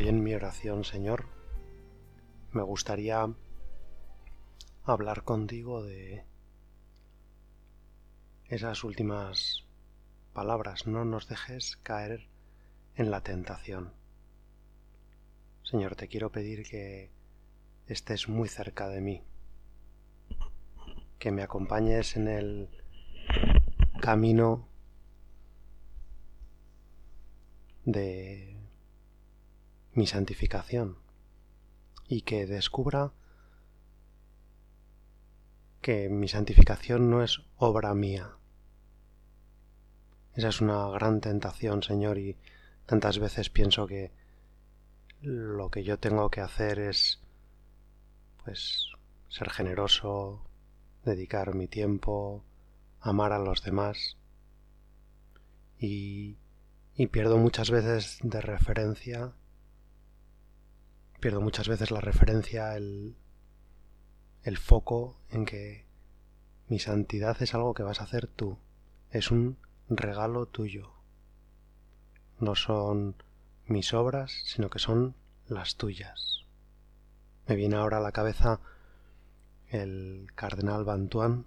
Hoy en mi oración, Señor, me gustaría hablar contigo de esas últimas palabras. No nos dejes caer en la tentación. Señor, te quiero pedir que estés muy cerca de mí, que me acompañes en el camino de mi santificación y que descubra que mi santificación no es obra mía. Esa es una gran tentación, Señor, y tantas veces pienso que lo que yo tengo que hacer es pues ser generoso, dedicar mi tiempo, amar a los demás y, y pierdo muchas veces de referencia, pierdo muchas veces la referencia, el, el foco en que mi santidad es algo que vas a hacer tú, es un regalo tuyo, no son mis obras, sino que son las tuyas. Me viene ahora a la cabeza el cardenal Bantuan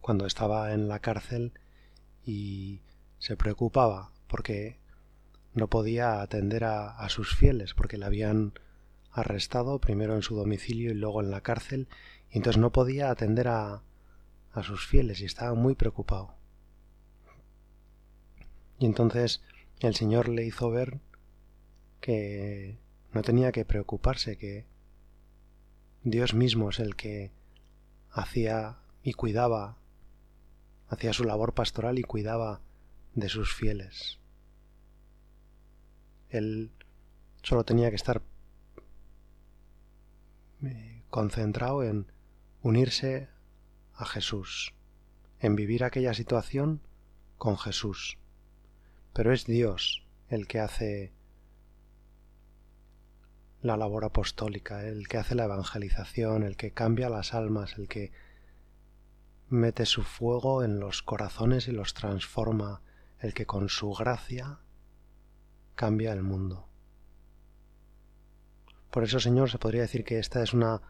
cuando estaba en la cárcel y se preocupaba porque no podía atender a, a, sus fieles porque le habían arrestado primero en su domicilio y luego en la cárcel y entonces no podía atender a, a sus fieles y estaba muy preocupado. Y entonces el Señor le hizo ver que no tenía que preocuparse, que Dios mismo es el que hacía y cuidaba, hacía su labor pastoral y cuidaba de sus fieles. Él solo tenía que estar eh, concentrado en unirse a Jesús, en vivir aquella situación con Jesús. Pero es Dios el que hace la labor apostólica, el que hace la evangelización, el que cambia las almas, el que mete su fuego en los corazones y los transforma, el que con su gracia cambia el mundo. Por eso, Señor, se podría decir que esta es una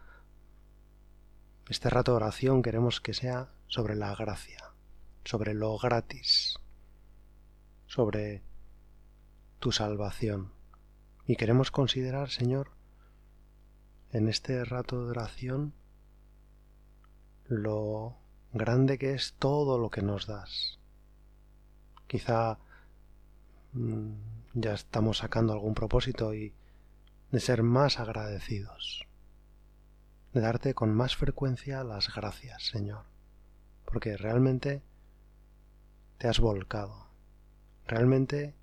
este rato de oración queremos que sea sobre la gracia, sobre lo gratis, sobre tu salvación. Y queremos considerar, Señor, en este rato de oración, lo grande que es todo lo que nos das. Quizá mm, ya estamos sacando algún propósito y de ser más agradecidos, de darte con más frecuencia las gracias, Señor, porque realmente te has volcado, realmente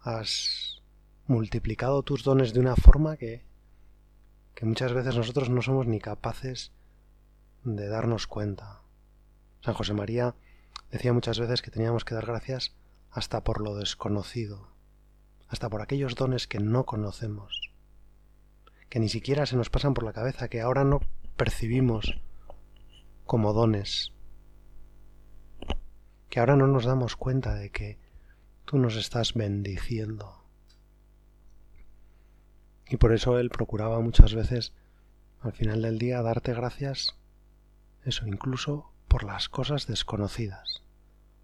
has multiplicado tus dones de una forma que, que muchas veces nosotros no somos ni capaces de darnos cuenta. San José María decía muchas veces que teníamos que dar gracias hasta por lo desconocido, hasta por aquellos dones que no conocemos, que ni siquiera se nos pasan por la cabeza, que ahora no percibimos como dones, que ahora no nos damos cuenta de que tú nos estás bendiciendo. Y por eso Él procuraba muchas veces, al final del día, darte gracias, eso, incluso por las cosas desconocidas,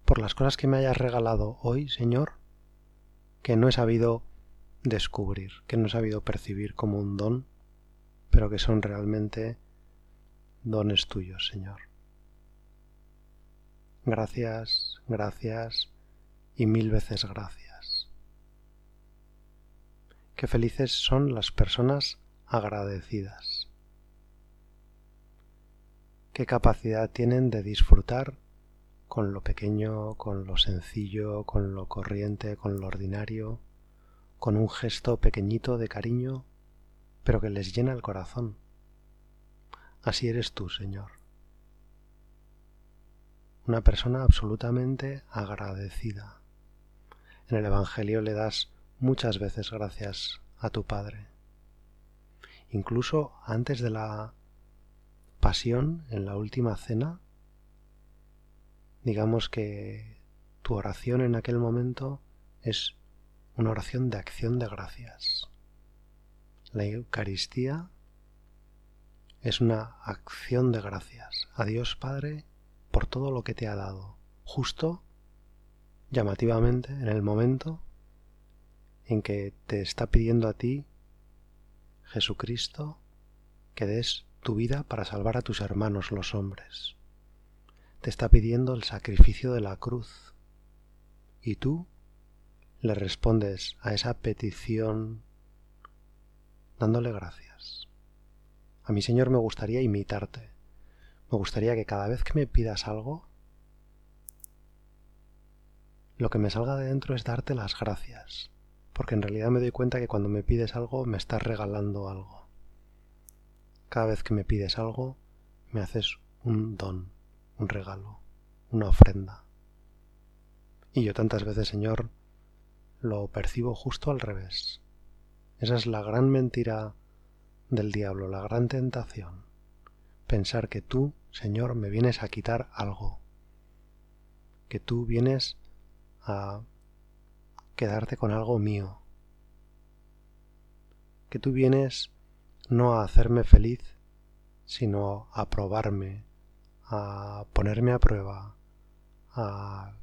por las cosas que me hayas regalado hoy, Señor, que no he sabido descubrir, que no he sabido percibir como un don, pero que son realmente dones tuyos, Señor. Gracias, gracias, y mil veces gracias. Qué felices son las personas agradecidas. qué capacidad tienen de disfrutar con lo pequeño, con lo sencillo, con lo corriente, con lo ordinario, con un gesto pequeñito de cariño, pero que les llena el corazón. Así eres tú, Señor. Una persona absolutamente agradecida. En el Evangelio le das muchas veces gracias a tu Padre. Incluso antes de la pasión, en la última cena, digamos que tu oración en aquel momento es una oración de acción de gracias. La Eucaristía es una acción de gracias a Dios Padre por todo lo que te ha dado, justo, llamativamente, en el momento en que te está pidiendo a ti, Jesucristo, que des tu vida para salvar a tus hermanos los hombres. Te está pidiendo el sacrificio de la cruz. Y tú le respondes a esa petición dándole gracias. A mi Señor me gustaría imitarte. Me gustaría que cada vez que me pidas algo, lo que me salga de dentro es darte las gracias, porque en realidad me doy cuenta que cuando me pides algo me estás regalando algo. Cada vez que me pides algo, me haces un don, un regalo, una ofrenda. Y yo tantas veces, Señor, lo percibo justo al revés. Esa es la gran mentira del diablo, la gran tentación. Pensar que tú, Señor, me vienes a quitar algo. Que tú vienes a quedarte con algo mío. Que tú vienes no a hacerme feliz, sino a probarme, a ponerme a prueba, a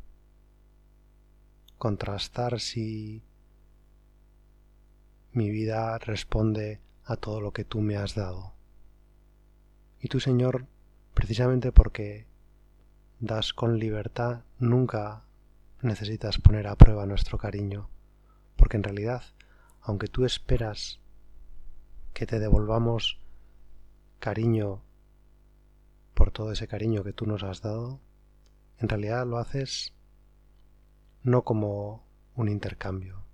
contrastar si mi vida responde a todo lo que tú me has dado. Y tú, Señor, precisamente porque das con libertad, nunca necesitas poner a prueba nuestro cariño, porque en realidad, aunque tú esperas que te devolvamos cariño por todo ese cariño que tú nos has dado, en realidad lo haces no como un intercambio.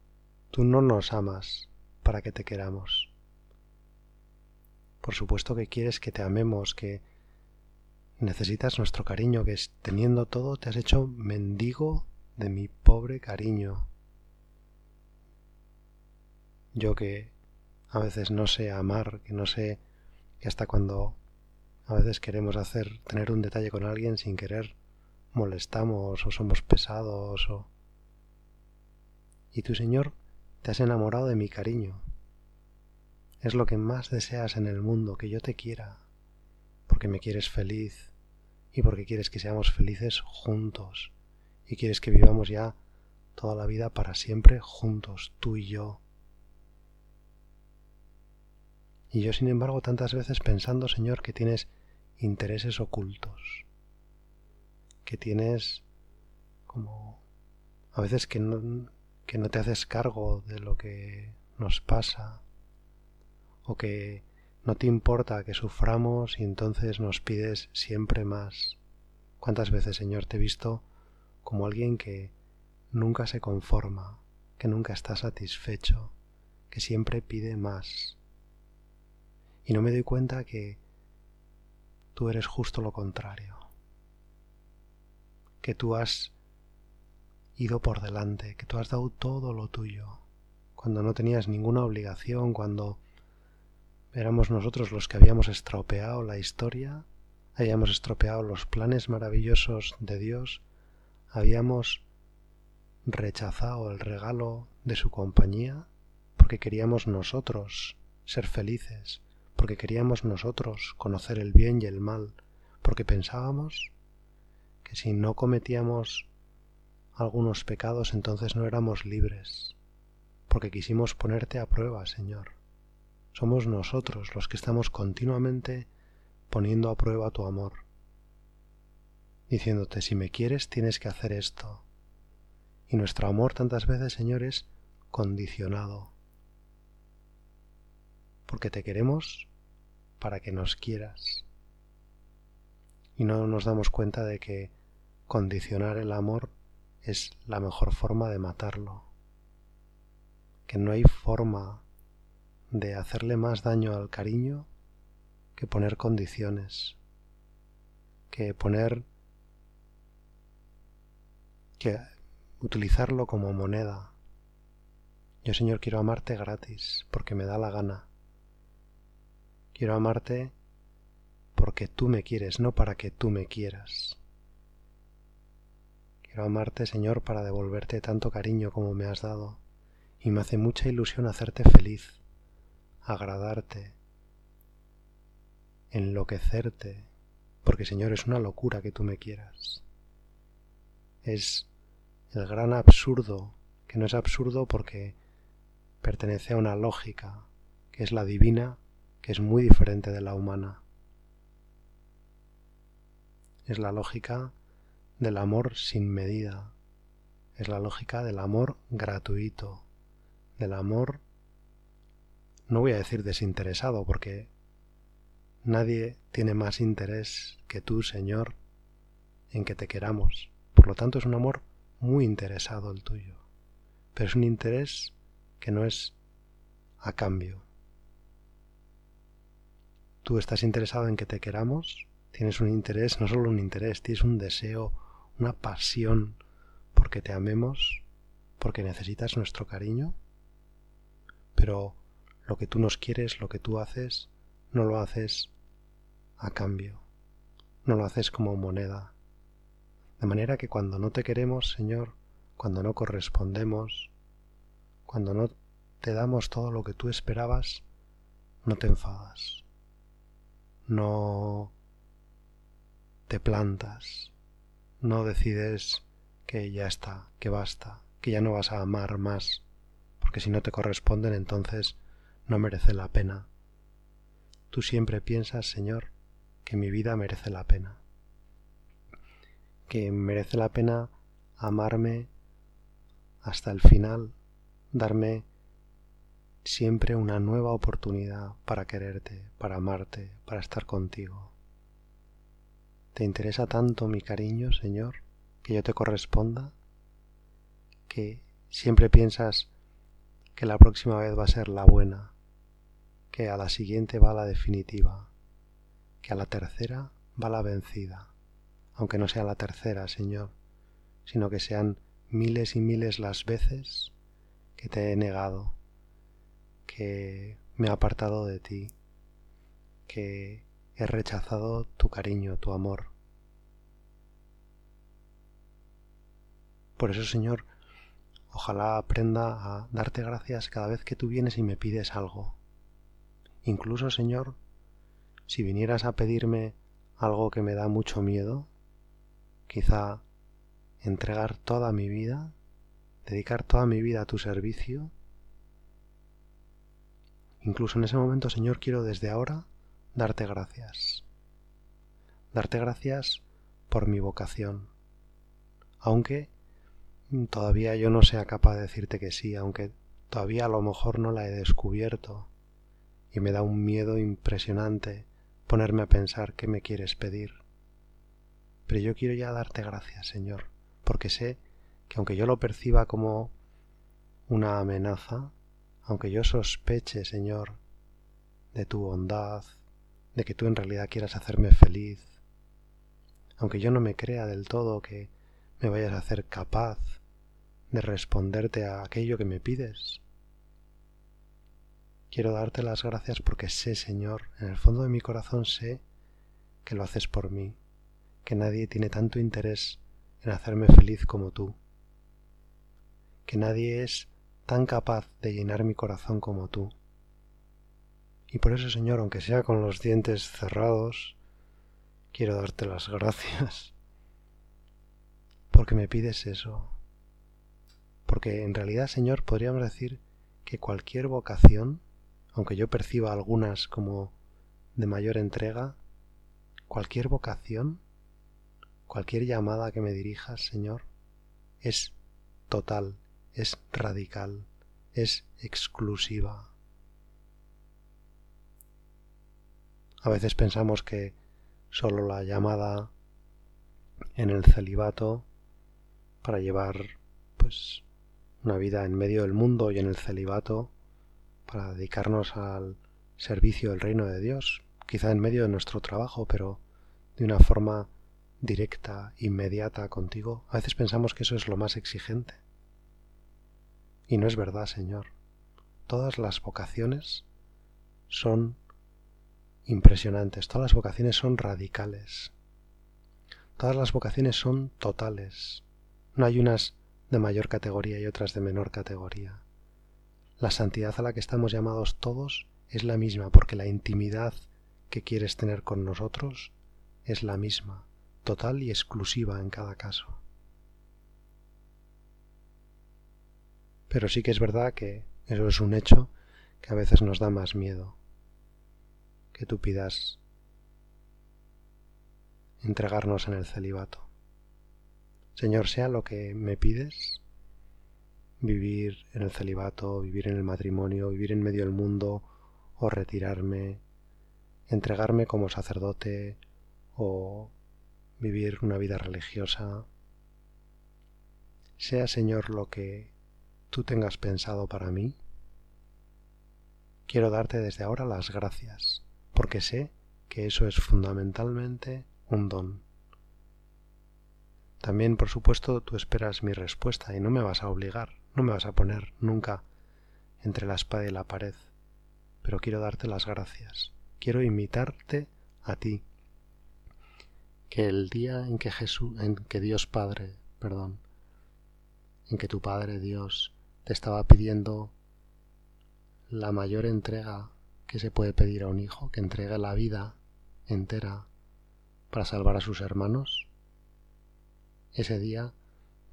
Tú no nos amas para que te queramos. Por supuesto que quieres que te amemos, que necesitas nuestro cariño, que teniendo todo te has hecho mendigo de mi pobre cariño. Yo que a veces no sé amar, que no sé que hasta cuando a veces queremos hacer tener un detalle con alguien sin querer molestamos o somos pesados o y tu Señor te has enamorado de mi cariño. Es lo que más deseas en el mundo, que yo te quiera, porque me quieres feliz y porque quieres que seamos felices juntos y quieres que vivamos ya toda la vida para siempre juntos, tú y yo. Y yo, sin embargo, tantas veces pensando, Señor, que tienes intereses ocultos, que tienes como a veces que no, que no te haces cargo de lo que nos pasa o que no te importa que suframos y entonces nos pides siempre más. ¿Cuántas veces, Señor, te he visto como alguien que nunca se conforma, que nunca está satisfecho, que siempre pide más? Y no me doy cuenta que tú eres justo lo contrario, que tú has ido por delante, que tú has dado todo lo tuyo, cuando no tenías ninguna obligación, cuando éramos nosotros los que habíamos estropeado la historia, habíamos estropeado los planes maravillosos de Dios, habíamos rechazado el regalo de su compañía porque queríamos nosotros ser felices, porque queríamos nosotros conocer el bien y el mal, porque pensábamos que si no cometíamos algunos pecados entonces no éramos libres, porque quisimos ponerte a prueba, Señor. Somos nosotros los que estamos continuamente poniendo a prueba tu amor, diciéndote, si me quieres tienes que hacer esto. Y nuestro amor tantas veces, Señor, es condicionado, porque te queremos para que nos quieras. y no nos damos cuenta de que condicionar el amor es la mejor forma de matarlo, que no hay forma de hacerle más daño al cariño que poner condiciones, que poner que utilizarlo como moneda. Yo, Señor, quiero amarte gratis porque me da la gana. Quiero amarte porque tú me quieres, no para que tú me quieras. Quiero amarte, Señor, para devolverte tanto cariño como me has dado, y me hace mucha ilusión hacerte feliz, agradarte, enloquecerte, porque, Señor, es una locura que tú me quieras. Es el gran absurdo, que no es absurdo porque pertenece a una lógica, que es la divina, que es muy diferente de la humana. Es la lógica del amor sin medida, es la lógica del amor gratuito, del amor, no voy a decir desinteresado, porque nadie tiene más interés que tú, Señor, en que te queramos. Por lo tanto, es un amor muy interesado el tuyo, pero es un interés que no es a cambio. Tú estás interesado en que te queramos, tienes un interés, no solo un interés, tienes un deseo, una pasión porque te amemos, porque necesitas nuestro cariño, pero lo que tú nos quieres, lo que tú haces, no lo haces a cambio, no lo haces como moneda. De manera que cuando no te queremos, Señor, cuando no correspondemos, cuando no te damos todo lo que tú esperabas, no te enfadas, no te plantas, no decides que ya está, que basta, que ya no vas a amar más, porque si no te corresponden entonces no merece la pena. Tú siempre piensas, Señor, que mi vida merece la pena, que merece la pena amarme hasta el final, darme siempre una nueva oportunidad para quererte, para amarte, para estar contigo. ¿Te interesa tanto mi cariño, Señor, que yo te corresponda? ¿Que siempre piensas que la próxima vez va a ser la buena, que a la siguiente va la definitiva, que a la tercera va la vencida, aunque no sea la tercera, Señor, sino que sean miles y miles las veces que te he negado, que me he apartado de ti, que he rechazado tu cariño, tu amor. Por eso, Señor, ojalá aprenda a darte gracias cada vez que tú vienes y me pides algo. Incluso, Señor, si vinieras a pedirme algo que me da mucho miedo, quizá entregar toda mi vida, dedicar toda mi vida a tu servicio, Incluso en ese momento, Señor, quiero desde ahora darte gracias. Darte gracias por mi vocación. Aunque todavía yo no sea capaz de decirte que sí, aunque todavía a lo mejor no la he descubierto y me da un miedo impresionante ponerme a pensar qué me quieres pedir. Pero yo quiero ya darte gracias, Señor, porque sé que aunque yo lo perciba como una amenaza, aunque yo sospeche, Señor, de tu bondad, de que tú en realidad quieras hacerme feliz, aunque yo no me crea del todo que me vayas a hacer capaz de responderte a aquello que me pides, quiero darte las gracias porque sé, Señor, en el fondo de mi corazón sé que lo haces por mí, que nadie tiene tanto interés en hacerme feliz como tú, que nadie es tan capaz de llenar mi corazón como tú. Y por eso, Señor, aunque sea con los dientes cerrados, quiero darte las gracias. Porque me pides eso. Porque en realidad, Señor, podríamos decir que cualquier vocación, aunque yo perciba algunas como de mayor entrega, cualquier vocación, cualquier llamada que me dirijas, Señor, es total es radical, es exclusiva. A veces pensamos que solo la llamada en el celibato para llevar pues una vida en medio del mundo y en el celibato para dedicarnos al servicio del reino de Dios, quizá en medio de nuestro trabajo, pero de una forma directa, inmediata contigo. A veces pensamos que eso es lo más exigente. Y no es verdad, Señor. Todas las vocaciones son impresionantes, todas las vocaciones son radicales, todas las vocaciones son totales. No hay unas de mayor categoría y otras de menor categoría. La santidad a la que estamos llamados todos es la misma porque la intimidad que quieres tener con nosotros es la misma, total y exclusiva en cada caso. Pero sí que es verdad que eso es un hecho que a veces nos da más miedo que tú pidas entregarnos en el celibato. Señor, sea lo que me pides, vivir en el celibato, vivir en el matrimonio, vivir en medio del mundo o retirarme, entregarme como sacerdote o vivir una vida religiosa. Sea, Señor, lo que tú tengas pensado para mí, quiero darte desde ahora las gracias, porque sé que eso es fundamentalmente un don. También, por supuesto, tú esperas mi respuesta y no me vas a obligar, no me vas a poner nunca entre la espada y la pared, pero quiero darte las gracias, quiero imitarte a ti. Que el día en que Jesús, en que Dios Padre, perdón, en que tu Padre Dios te estaba pidiendo la mayor entrega que se puede pedir a un hijo, que entregue la vida entera para salvar a sus hermanos, ese día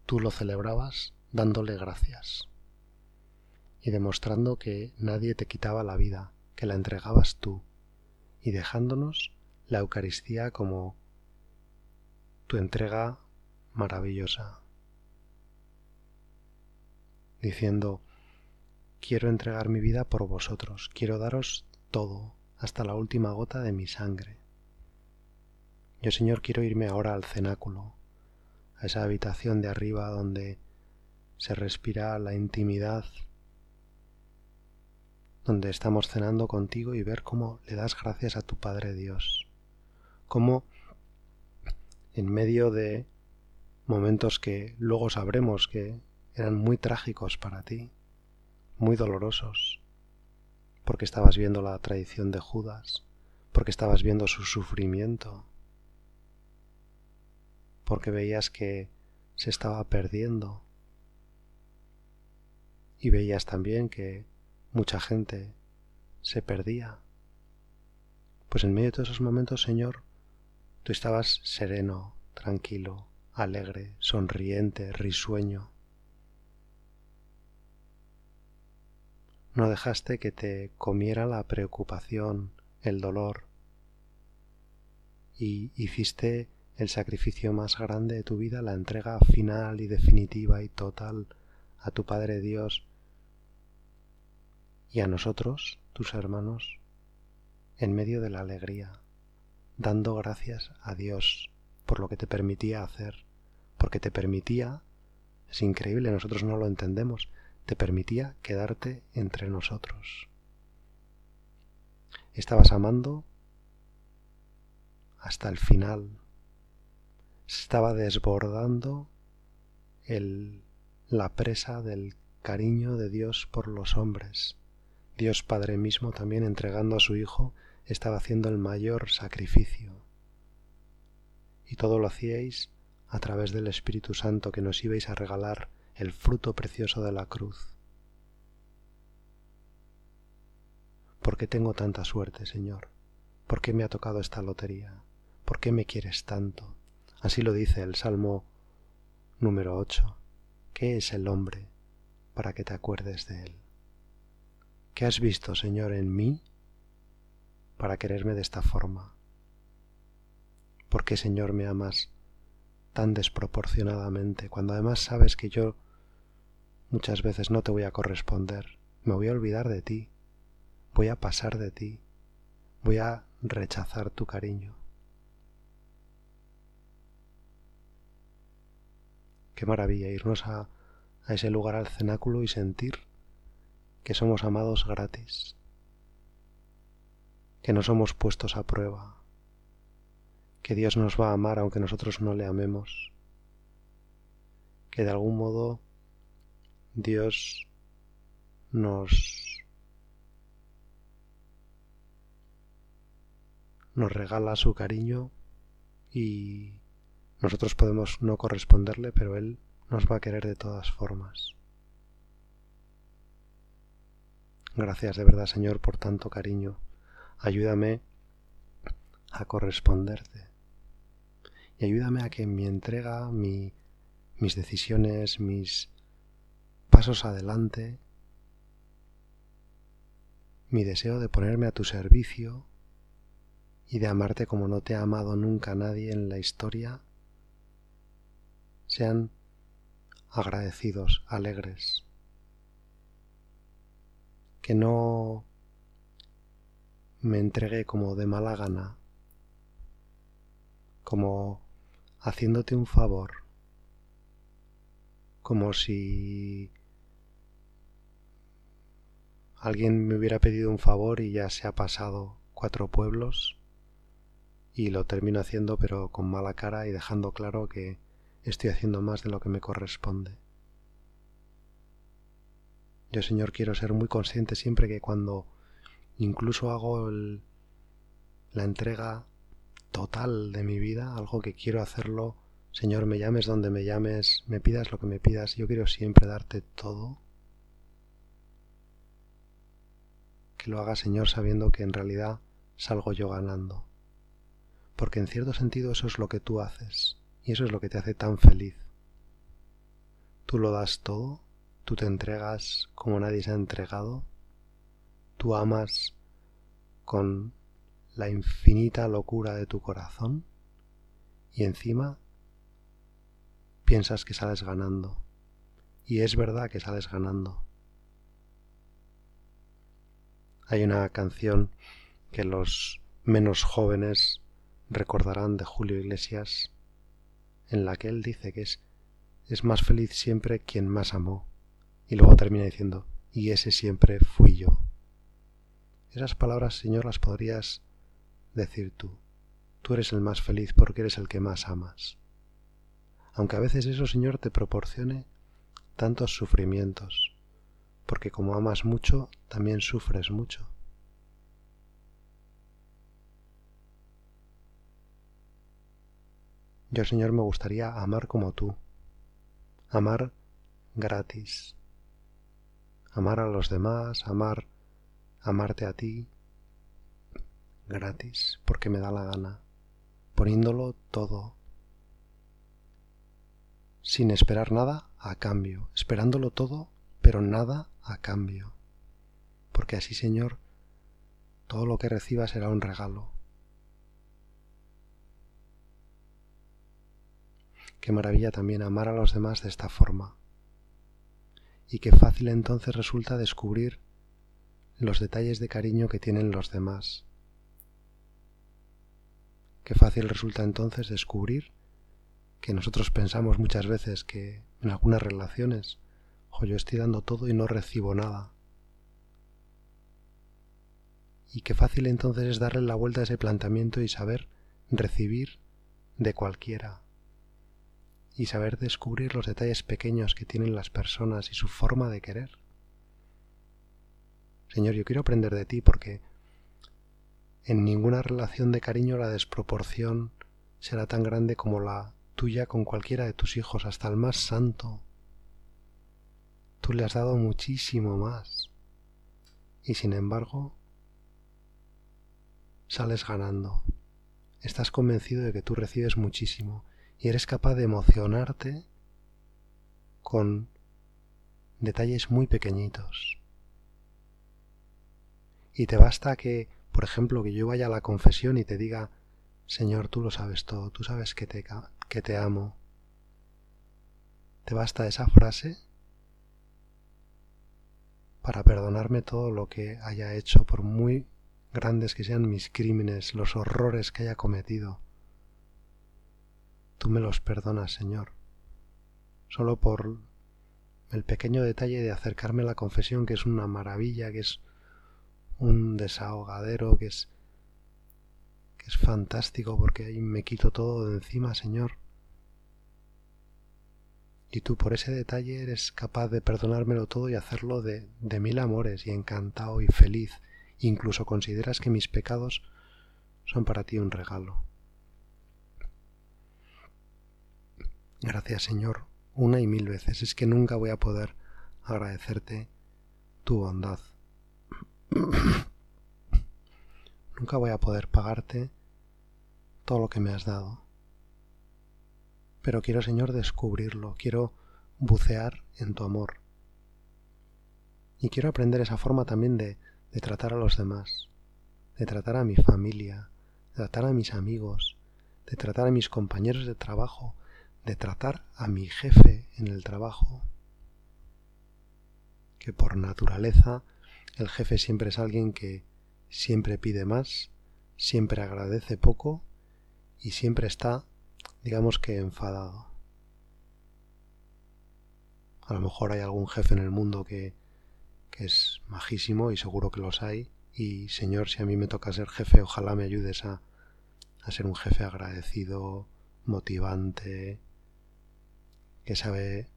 tú lo celebrabas dándole gracias y demostrando que nadie te quitaba la vida, que la entregabas tú, y dejándonos la Eucaristía como tu entrega maravillosa diciendo, quiero entregar mi vida por vosotros, quiero daros todo, hasta la última gota de mi sangre. Yo, Señor, quiero irme ahora al cenáculo, a esa habitación de arriba donde se respira la intimidad, donde estamos cenando contigo y ver cómo le das gracias a tu Padre Dios, cómo en medio de momentos que luego sabremos que eran muy trágicos para ti, muy dolorosos, porque estabas viendo la traición de Judas, porque estabas viendo su sufrimiento, porque veías que se estaba perdiendo y veías también que mucha gente se perdía. Pues en medio de todos esos momentos, Señor, tú estabas sereno, tranquilo, alegre, sonriente, risueño. No dejaste que te comiera la preocupación, el dolor, y hiciste el sacrificio más grande de tu vida, la entrega final y definitiva y total a tu Padre Dios. Y a nosotros, tus hermanos, en medio de la alegría, dando gracias a Dios por lo que te permitía hacer, porque te permitía, es increíble, nosotros no lo entendemos, te permitía quedarte entre nosotros. Estabas amando hasta el final. Se estaba desbordando el, la presa del cariño de Dios por los hombres. Dios Padre mismo también entregando a su Hijo estaba haciendo el mayor sacrificio. Y todo lo hacíais a través del Espíritu Santo que nos ibais a regalar el fruto precioso de la cruz. ¿Por qué tengo tanta suerte, Señor? ¿Por qué me ha tocado esta lotería? ¿Por qué me quieres tanto? Así lo dice el Salmo número 8. ¿Qué es el hombre para que te acuerdes de él? ¿Qué has visto, Señor, en mí para quererme de esta forma? ¿Por qué, Señor, me amas tan desproporcionadamente, cuando además sabes que yo muchas veces no te voy a corresponder, me voy a olvidar de ti, voy a pasar de ti, voy a rechazar tu cariño. Qué maravilla irnos a, a ese lugar al cenáculo y sentir que somos amados gratis, que no somos puestos a prueba, que Dios nos va a amar aunque nosotros no le amemos, que de algún modo Dios nos nos regala su cariño y nosotros podemos no corresponderle, pero Él nos va a querer de todas formas. Gracias de verdad, Señor, por tanto cariño. Ayúdame a corresponderte. Y ayúdame a que mi entrega, mi, mis decisiones, mis pasos adelante, mi deseo de ponerme a tu servicio y de amarte como no te ha amado nunca nadie en la historia, sean agradecidos, alegres, que no me entregué como de mala gana, como haciéndote un favor, como si alguien me hubiera pedido un favor y ya se ha pasado cuatro pueblos y lo termino haciendo pero con mala cara y dejando claro que estoy haciendo más de lo que me corresponde. Yo, Señor, quiero ser muy consciente siempre que cuando incluso hago la entrega total de mi vida, algo que quiero hacerlo, Señor, me llames donde me llames, me pidas lo que me pidas, yo quiero siempre darte todo. Que lo haga, Señor, sabiendo que en realidad salgo yo ganando. Porque en cierto sentido eso es lo que tú haces. Y eso es lo que te hace tan feliz. Tú lo das todo, tú te entregas como nadie se ha entregado, tú amas con la infinita locura de tu corazón y encima piensas que sales ganando. Y es verdad que sales ganando. Hay una canción que los menos jóvenes recordarán de Julio Iglesias en la que él dice que es, es más feliz siempre quien más amó. Y luego termina diciendo, y ese siempre fui yo. Esas palabras, Señor, las podrías decir tú. Tú eres el más feliz porque eres el que más amas. Aunque a veces eso, Señor, te proporcione tantos sufrimientos, porque como amas mucho, también sufres mucho. Yo, Señor, me gustaría amar como tú, amar gratis, amar a los demás, amar, amarte a ti, gratis, porque me da la gana, poniéndolo todo, sin esperar nada a cambio, esperándolo todo, pero nada a cambio, porque así, Señor, todo lo que reciba será un regalo, Qué maravilla también amar a los demás de esta forma. Y qué fácil entonces resulta descubrir los detalles de cariño que tienen los demás. Qué fácil resulta entonces descubrir que nosotros pensamos muchas veces que en algunas relaciones, yo estoy dando todo y no recibo nada. Y qué fácil entonces es darle la vuelta a ese planteamiento y saber recibir de cualquiera, y saber descubrir los detalles pequeños que tienen las personas y su forma de querer. Señor, yo quiero aprender de ti porque en ninguna relación de cariño la desproporción será tan grande como la tuya con cualquiera de tus hijos, hasta el más santo. Tú le has dado muchísimo más y sin embargo sales ganando. Estás convencido de que tú recibes muchísimo y eres capaz de emocionarte con detalles muy pequeñitos. Y te basta que, por ejemplo, que yo vaya a la confesión y te diga, Señor, tú lo sabes todo, tú sabes que te, que te amo. ¿Te basta esa frase para perdonarme todo lo que haya hecho, por muy grandes que sean mis crímenes, los horrores que haya cometido? Tú me los perdonas, Señor, solo por el pequeño detalle de acercarme a la confesión, que es una maravilla, que es un desahogadero, que es que es fantástico porque ahí me quito todo de encima, Señor. Y tú por ese detalle eres capaz de perdonármelo todo y hacerlo de, de mil amores y encantado y feliz. Incluso consideras que mis pecados son para ti un regalo. Gracias Señor, una y mil veces. Es que nunca voy a poder agradecerte tu bondad. nunca voy a poder pagarte todo lo que me has dado. Pero quiero, Señor, descubrirlo, quiero bucear en tu amor. Y quiero aprender esa forma también de, de tratar a los demás, de tratar a mi familia, de tratar a mis amigos, de tratar a mis compañeros de trabajo, de tratar a mi jefe en el trabajo, que por naturaleza el jefe siempre es alguien que siempre pide más, siempre agradece poco y siempre está, digamos que, enfadado. A lo mejor hay algún jefe en el mundo que, que es majísimo y seguro que los hay. Y Señor, si a mí me toca ser jefe, ojalá me ayudes a, a ser un jefe agradecido, motivante, que sabe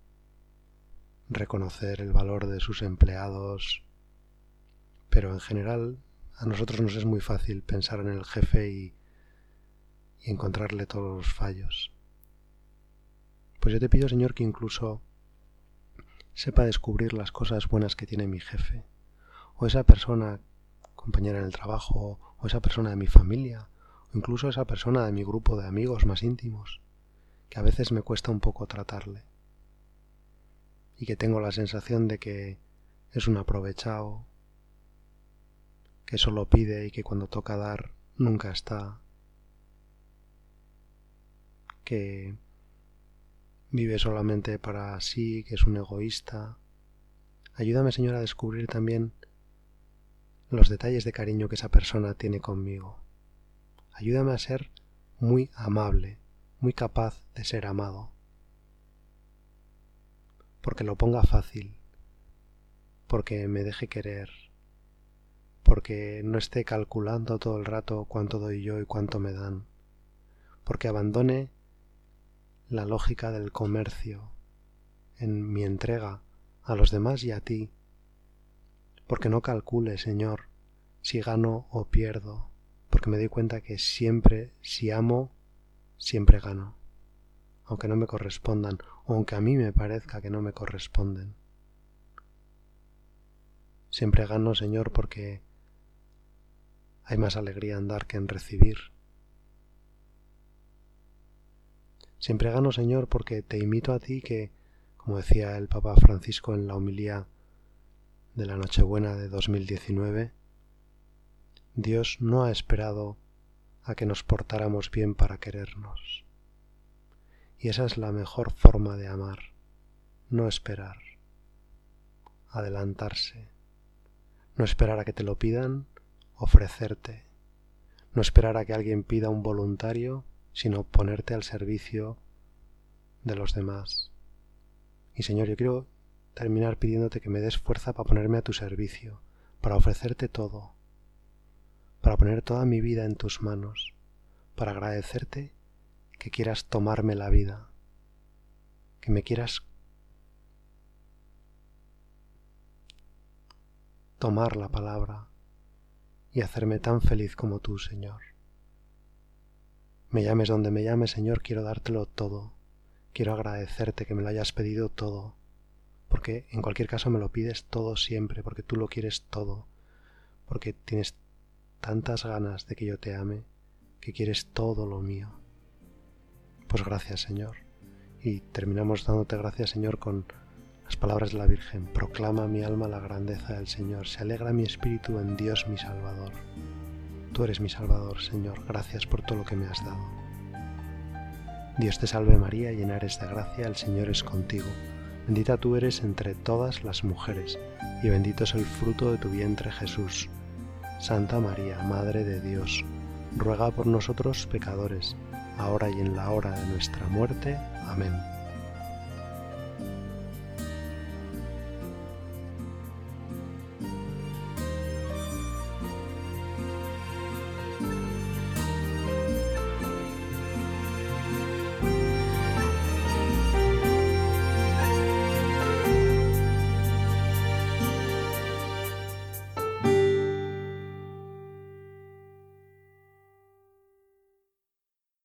reconocer el valor de sus empleados. Pero en general a nosotros nos es muy fácil pensar en el jefe y, y encontrarle todos los fallos. Pues yo te pido, Señor, que incluso sepa descubrir las cosas buenas que tiene mi jefe, o esa persona compañera en el trabajo, o esa persona de mi familia, o incluso esa persona de mi grupo de amigos más íntimos, que a veces me cuesta un poco tratarle, y que tengo la sensación de que es un aprovechado, que solo pide y que cuando toca dar nunca está, que vive solamente para sí, que es un egoísta. Ayúdame, Señor, a descubrir también los detalles de cariño que esa persona tiene conmigo. Ayúdame a ser muy amable, muy capaz de ser amado. Porque lo ponga fácil, porque me deje querer, porque no esté calculando todo el rato cuánto doy yo y cuánto me dan, porque abandone la lógica del comercio en mi entrega a los demás y a ti, porque no calcule, Señor, si gano o pierdo, porque me doy cuenta que siempre, si amo, siempre gano, aunque no me correspondan, o aunque a mí me parezca que no me corresponden. Siempre gano, Señor, porque hay más alegría en dar que en recibir. Siempre gano, Señor, porque te imito a ti que, como decía el Papa Francisco en la homilía de la Nochebuena de 2019, Dios no ha esperado a que nos portáramos bien para querernos. Y esa es la mejor forma de amar, no esperar, adelantarse, no esperar a que te lo pidan, ofrecerte, no esperar a que alguien pida un voluntario, sino ponerte al servicio de los demás. Y Señor, yo quiero terminar pidiéndote que me des fuerza para ponerme a tu servicio, para ofrecerte todo, para poner toda mi vida en tus manos, para agradecerte que quieras tomarme la vida, que me quieras tomar la palabra y hacerme tan feliz como tú, Señor. Me llames donde me llames, Señor, quiero dártelo todo. Quiero agradecerte que me lo hayas pedido todo. Porque en cualquier caso me lo pides todo siempre, porque tú lo quieres todo. Porque tienes tantas ganas de que yo te ame, que quieres todo lo mío. Pues gracias, Señor. Y terminamos dándote gracias, Señor, con las palabras de la Virgen. Proclama mi alma la grandeza del Señor. Se alegra mi espíritu en Dios mi Salvador Tú eres mi Salvador, Señor, gracias por todo lo que me has dado. Dios te salve María, llena eres de gracia, el Señor es contigo. Bendita tú eres entre todas las mujeres, y bendito es el fruto de tu vientre Jesús. Santa María, Madre de Dios, ruega por nosotros pecadores, ahora y en la hora de nuestra muerte. Amén.